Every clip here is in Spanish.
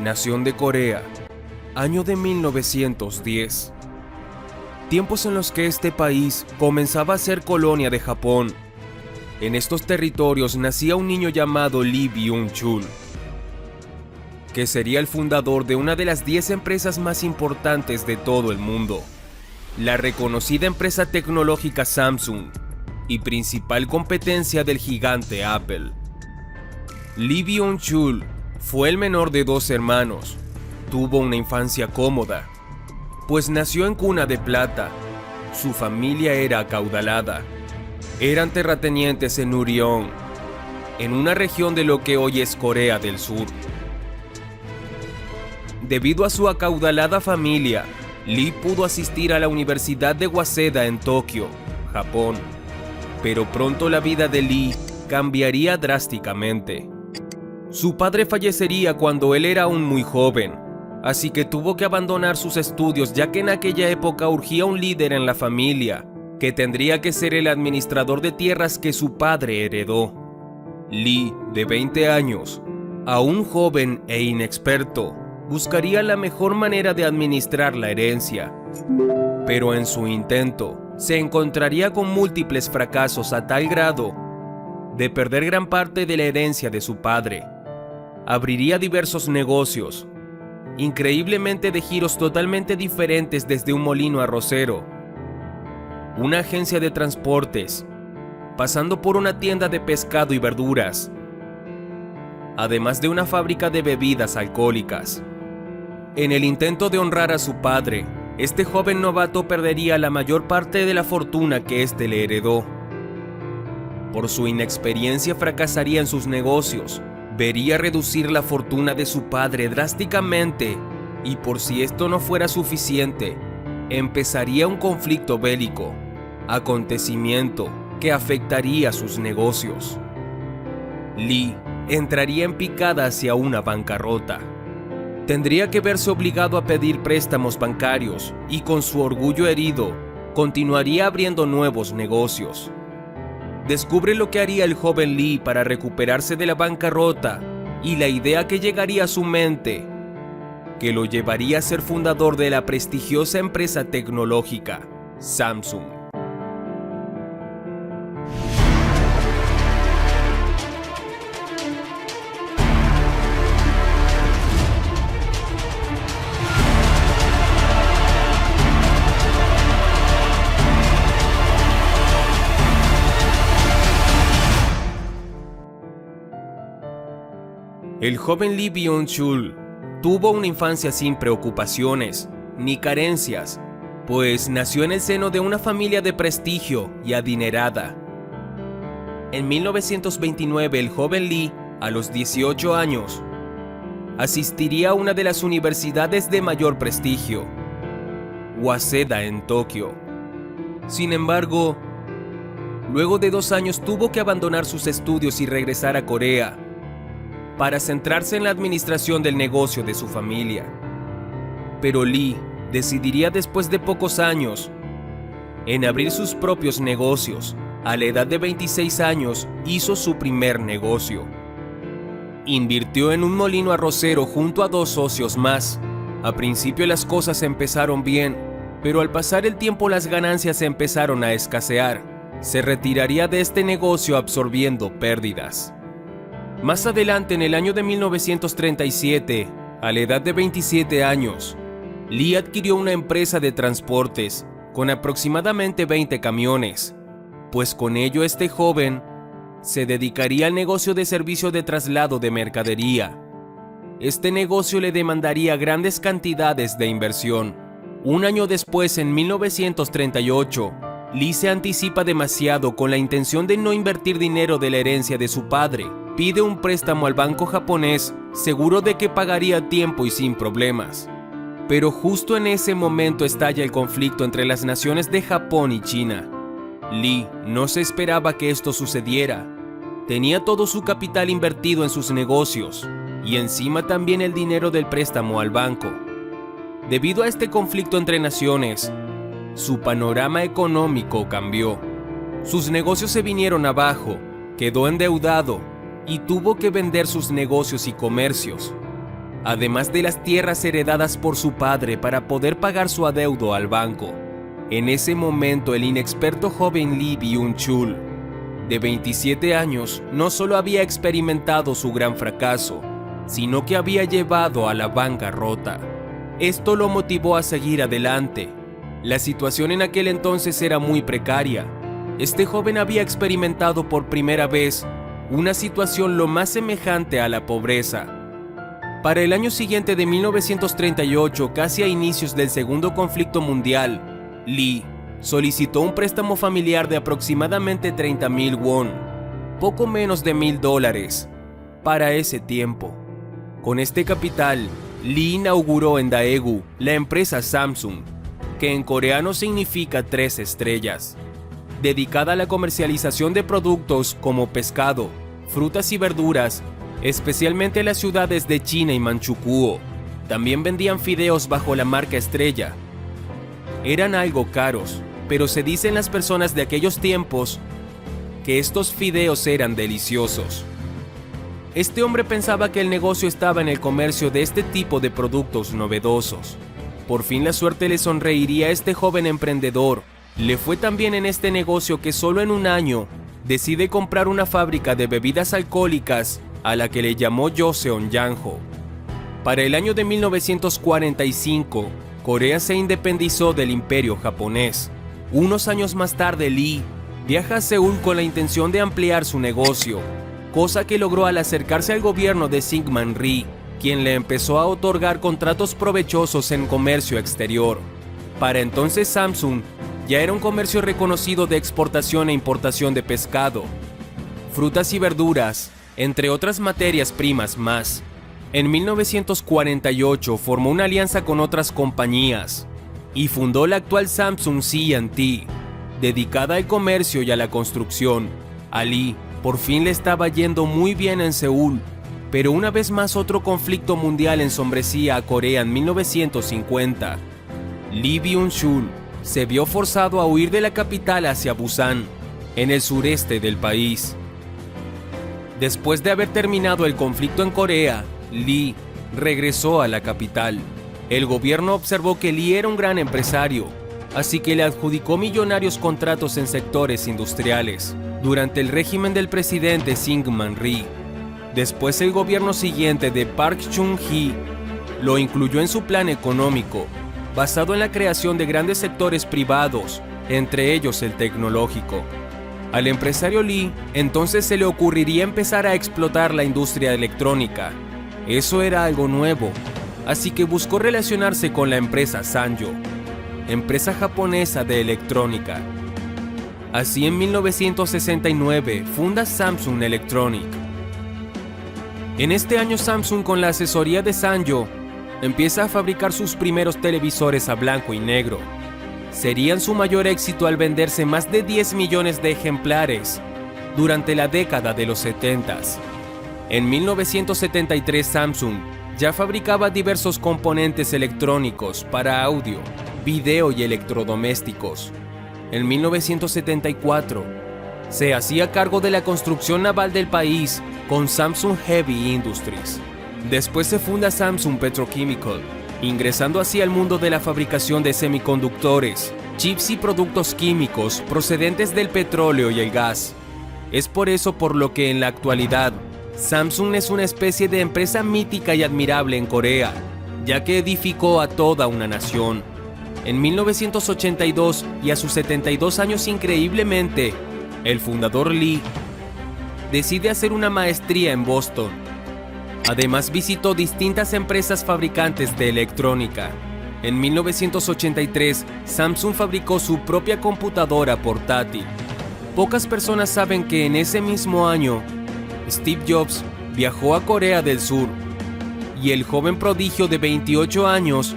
Nación de Corea, año de 1910. Tiempos en los que este país comenzaba a ser colonia de Japón. En estos territorios nacía un niño llamado Lee Byung-chul, que sería el fundador de una de las 10 empresas más importantes de todo el mundo, la reconocida empresa tecnológica Samsung y principal competencia del gigante Apple. Lee Byung-chul fue el menor de dos hermanos. Tuvo una infancia cómoda, pues nació en cuna de plata. Su familia era acaudalada. Eran terratenientes en Urión, en una región de lo que hoy es Corea del Sur. Debido a su acaudalada familia, Lee pudo asistir a la Universidad de Waseda en Tokio, Japón. Pero pronto la vida de Lee cambiaría drásticamente. Su padre fallecería cuando él era aún muy joven, así que tuvo que abandonar sus estudios ya que en aquella época urgía un líder en la familia, que tendría que ser el administrador de tierras que su padre heredó. Lee, de 20 años, aún joven e inexperto, buscaría la mejor manera de administrar la herencia. Pero en su intento, se encontraría con múltiples fracasos a tal grado de perder gran parte de la herencia de su padre. Abriría diversos negocios, increíblemente de giros totalmente diferentes desde un molino arrocero, una agencia de transportes, pasando por una tienda de pescado y verduras, además de una fábrica de bebidas alcohólicas. En el intento de honrar a su padre, este joven novato perdería la mayor parte de la fortuna que éste le heredó. Por su inexperiencia fracasaría en sus negocios, vería reducir la fortuna de su padre drásticamente y por si esto no fuera suficiente, empezaría un conflicto bélico, acontecimiento que afectaría sus negocios. Lee entraría en picada hacia una bancarrota. Tendría que verse obligado a pedir préstamos bancarios y con su orgullo herido, continuaría abriendo nuevos negocios. Descubre lo que haría el joven Lee para recuperarse de la bancarrota y la idea que llegaría a su mente, que lo llevaría a ser fundador de la prestigiosa empresa tecnológica, Samsung. El joven Lee Byung-chul tuvo una infancia sin preocupaciones ni carencias, pues nació en el seno de una familia de prestigio y adinerada. En 1929 el joven Lee, a los 18 años, asistiría a una de las universidades de mayor prestigio, Waseda en Tokio. Sin embargo, luego de dos años tuvo que abandonar sus estudios y regresar a Corea, para centrarse en la administración del negocio de su familia. Pero Lee decidiría después de pocos años en abrir sus propios negocios. A la edad de 26 años hizo su primer negocio. Invirtió en un molino arrocero junto a dos socios más. A principio las cosas empezaron bien, pero al pasar el tiempo las ganancias empezaron a escasear. Se retiraría de este negocio absorbiendo pérdidas. Más adelante, en el año de 1937, a la edad de 27 años, Lee adquirió una empresa de transportes con aproximadamente 20 camiones, pues con ello este joven se dedicaría al negocio de servicio de traslado de mercadería. Este negocio le demandaría grandes cantidades de inversión. Un año después, en 1938, Lee se anticipa demasiado con la intención de no invertir dinero de la herencia de su padre pide un préstamo al banco japonés seguro de que pagaría a tiempo y sin problemas. Pero justo en ese momento estalla el conflicto entre las naciones de Japón y China. Lee no se esperaba que esto sucediera. Tenía todo su capital invertido en sus negocios y encima también el dinero del préstamo al banco. Debido a este conflicto entre naciones, su panorama económico cambió. Sus negocios se vinieron abajo, quedó endeudado y tuvo que vender sus negocios y comercios. además de las tierras heredadas por su padre para poder pagar su adeudo al banco. En ese momento el inexperto joven Lee Byung-chul, de 27 años, no solo había experimentado su gran fracaso, sino que había llevado a la bancarrota. Esto lo motivó a seguir adelante. La situación en aquel entonces era muy precaria. Este joven había experimentado por primera vez una situación lo más semejante a la pobreza. Para el año siguiente de 1938, casi a inicios del segundo conflicto mundial, Lee solicitó un préstamo familiar de aproximadamente 30 mil won, poco menos de mil dólares, para ese tiempo. Con este capital, Lee inauguró en Daegu la empresa Samsung, que en coreano significa tres estrellas, dedicada a la comercialización de productos como pescado, frutas y verduras, especialmente en las ciudades de China y Manchukuo. También vendían fideos bajo la marca Estrella. Eran algo caros, pero se dicen las personas de aquellos tiempos que estos fideos eran deliciosos. Este hombre pensaba que el negocio estaba en el comercio de este tipo de productos novedosos. Por fin la suerte le sonreiría a este joven emprendedor. Le fue tan bien en este negocio que solo en un año decide comprar una fábrica de bebidas alcohólicas a la que le llamó Joseon Yanjo. Para el año de 1945, Corea se independizó del imperio japonés. Unos años más tarde, Lee viaja a Seúl con la intención de ampliar su negocio, cosa que logró al acercarse al gobierno de Syngman Rhee, quien le empezó a otorgar contratos provechosos en comercio exterior. Para entonces Samsung ya era un comercio reconocido de exportación e importación de pescado, frutas y verduras, entre otras materias primas más. En 1948 formó una alianza con otras compañías, y fundó la actual Samsung C&T, dedicada al comercio y a la construcción. Ali por fin le estaba yendo muy bien en Seúl, pero una vez más otro conflicto mundial ensombrecía a Corea en 1950. Lee Byung-chul se vio forzado a huir de la capital hacia Busan, en el sureste del país. Después de haber terminado el conflicto en Corea, Lee regresó a la capital. El gobierno observó que Lee era un gran empresario, así que le adjudicó millonarios contratos en sectores industriales durante el régimen del presidente Syngman Rhee. Después el gobierno siguiente de Park Chung-hee lo incluyó en su plan económico, basado en la creación de grandes sectores privados, entre ellos el tecnológico. Al empresario Lee entonces se le ocurriría empezar a explotar la industria electrónica. Eso era algo nuevo, así que buscó relacionarse con la empresa Sanyo, empresa japonesa de electrónica. Así en 1969 funda Samsung Electronic. En este año Samsung con la asesoría de Sanyo empieza a fabricar sus primeros televisores a blanco y negro. Serían su mayor éxito al venderse más de 10 millones de ejemplares durante la década de los 70. En 1973 Samsung ya fabricaba diversos componentes electrónicos para audio, video y electrodomésticos. En 1974, se hacía cargo de la construcción naval del país con Samsung Heavy Industries. Después se funda Samsung Petrochemical, ingresando así al mundo de la fabricación de semiconductores, chips y productos químicos procedentes del petróleo y el gas. Es por eso por lo que en la actualidad Samsung es una especie de empresa mítica y admirable en Corea, ya que edificó a toda una nación. En 1982 y a sus 72 años increíblemente, el fundador Lee decide hacer una maestría en Boston. Además visitó distintas empresas fabricantes de electrónica. En 1983, Samsung fabricó su propia computadora portátil. Pocas personas saben que en ese mismo año Steve Jobs viajó a Corea del Sur y el joven prodigio de 28 años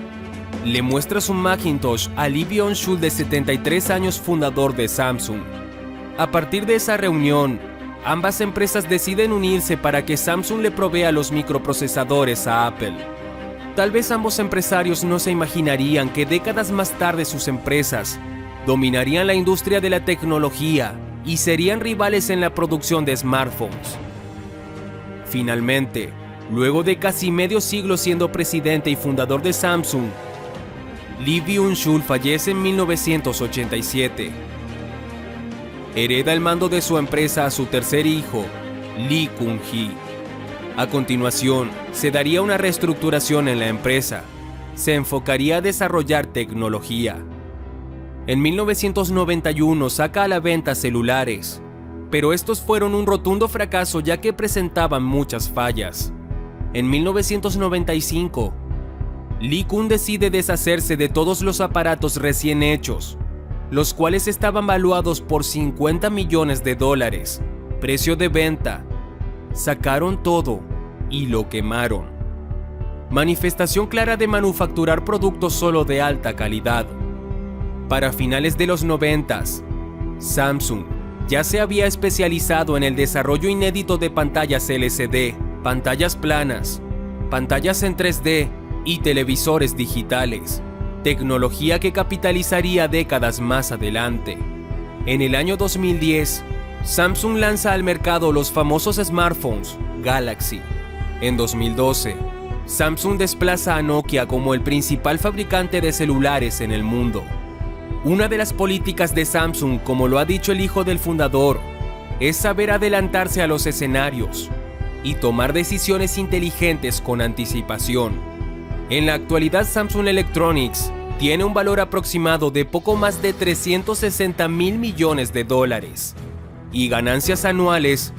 le muestra su Macintosh a Lee Byung-chul de 73 años fundador de Samsung. A partir de esa reunión, ambas empresas deciden unirse para que Samsung le provea los microprocesadores a Apple. Tal vez ambos empresarios no se imaginarían que décadas más tarde sus empresas dominarían la industria de la tecnología y serían rivales en la producción de smartphones. Finalmente, Luego de casi medio siglo siendo presidente y fundador de Samsung, Lee Byung-chul fallece en 1987. Hereda el mando de su empresa a su tercer hijo, Lee Kun-hee. A continuación, se daría una reestructuración en la empresa. Se enfocaría a desarrollar tecnología. En 1991 saca a la venta celulares, pero estos fueron un rotundo fracaso ya que presentaban muchas fallas. En 1995, Lee Kun decide deshacerse de todos los aparatos recién hechos, los cuales estaban valuados por 50 millones de dólares, precio de venta. Sacaron todo y lo quemaron. Manifestación clara de manufacturar productos solo de alta calidad. Para finales de los 90, Samsung ya se había especializado en el desarrollo inédito de pantallas LCD, pantallas planas, pantallas en 3D y televisores digitales, tecnología que capitalizaría décadas más adelante. En el año 2010, Samsung lanza al mercado los famosos smartphones Galaxy. En 2012, Samsung desplaza a Nokia como el principal fabricante de celulares en el mundo. Una de las políticas de Samsung, como lo ha dicho el hijo del fundador, es saber adelantarse a los escenarios y tomar decisiones inteligentes con anticipación. En la actualidad Samsung Electronics tiene un valor aproximado de poco más de 360 mil millones de dólares y ganancias anuales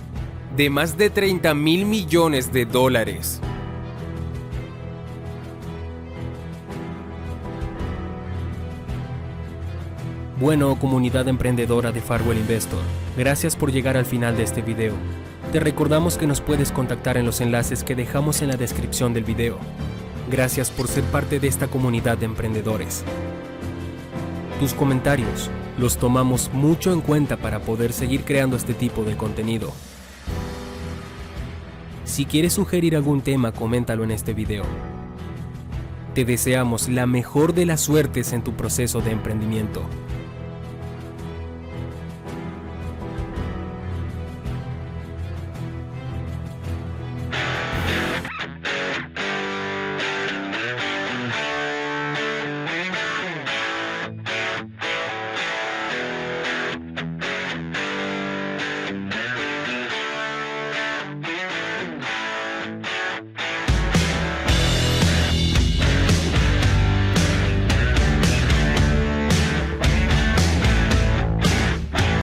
de más de 30 mil millones de dólares. Bueno, comunidad emprendedora de Farwell Investor, gracias por llegar al final de este video. Te recordamos que nos puedes contactar en los enlaces que dejamos en la descripción del video. Gracias por ser parte de esta comunidad de emprendedores. Tus comentarios los tomamos mucho en cuenta para poder seguir creando este tipo de contenido. Si quieres sugerir algún tema, coméntalo en este video. Te deseamos la mejor de las suertes en tu proceso de emprendimiento.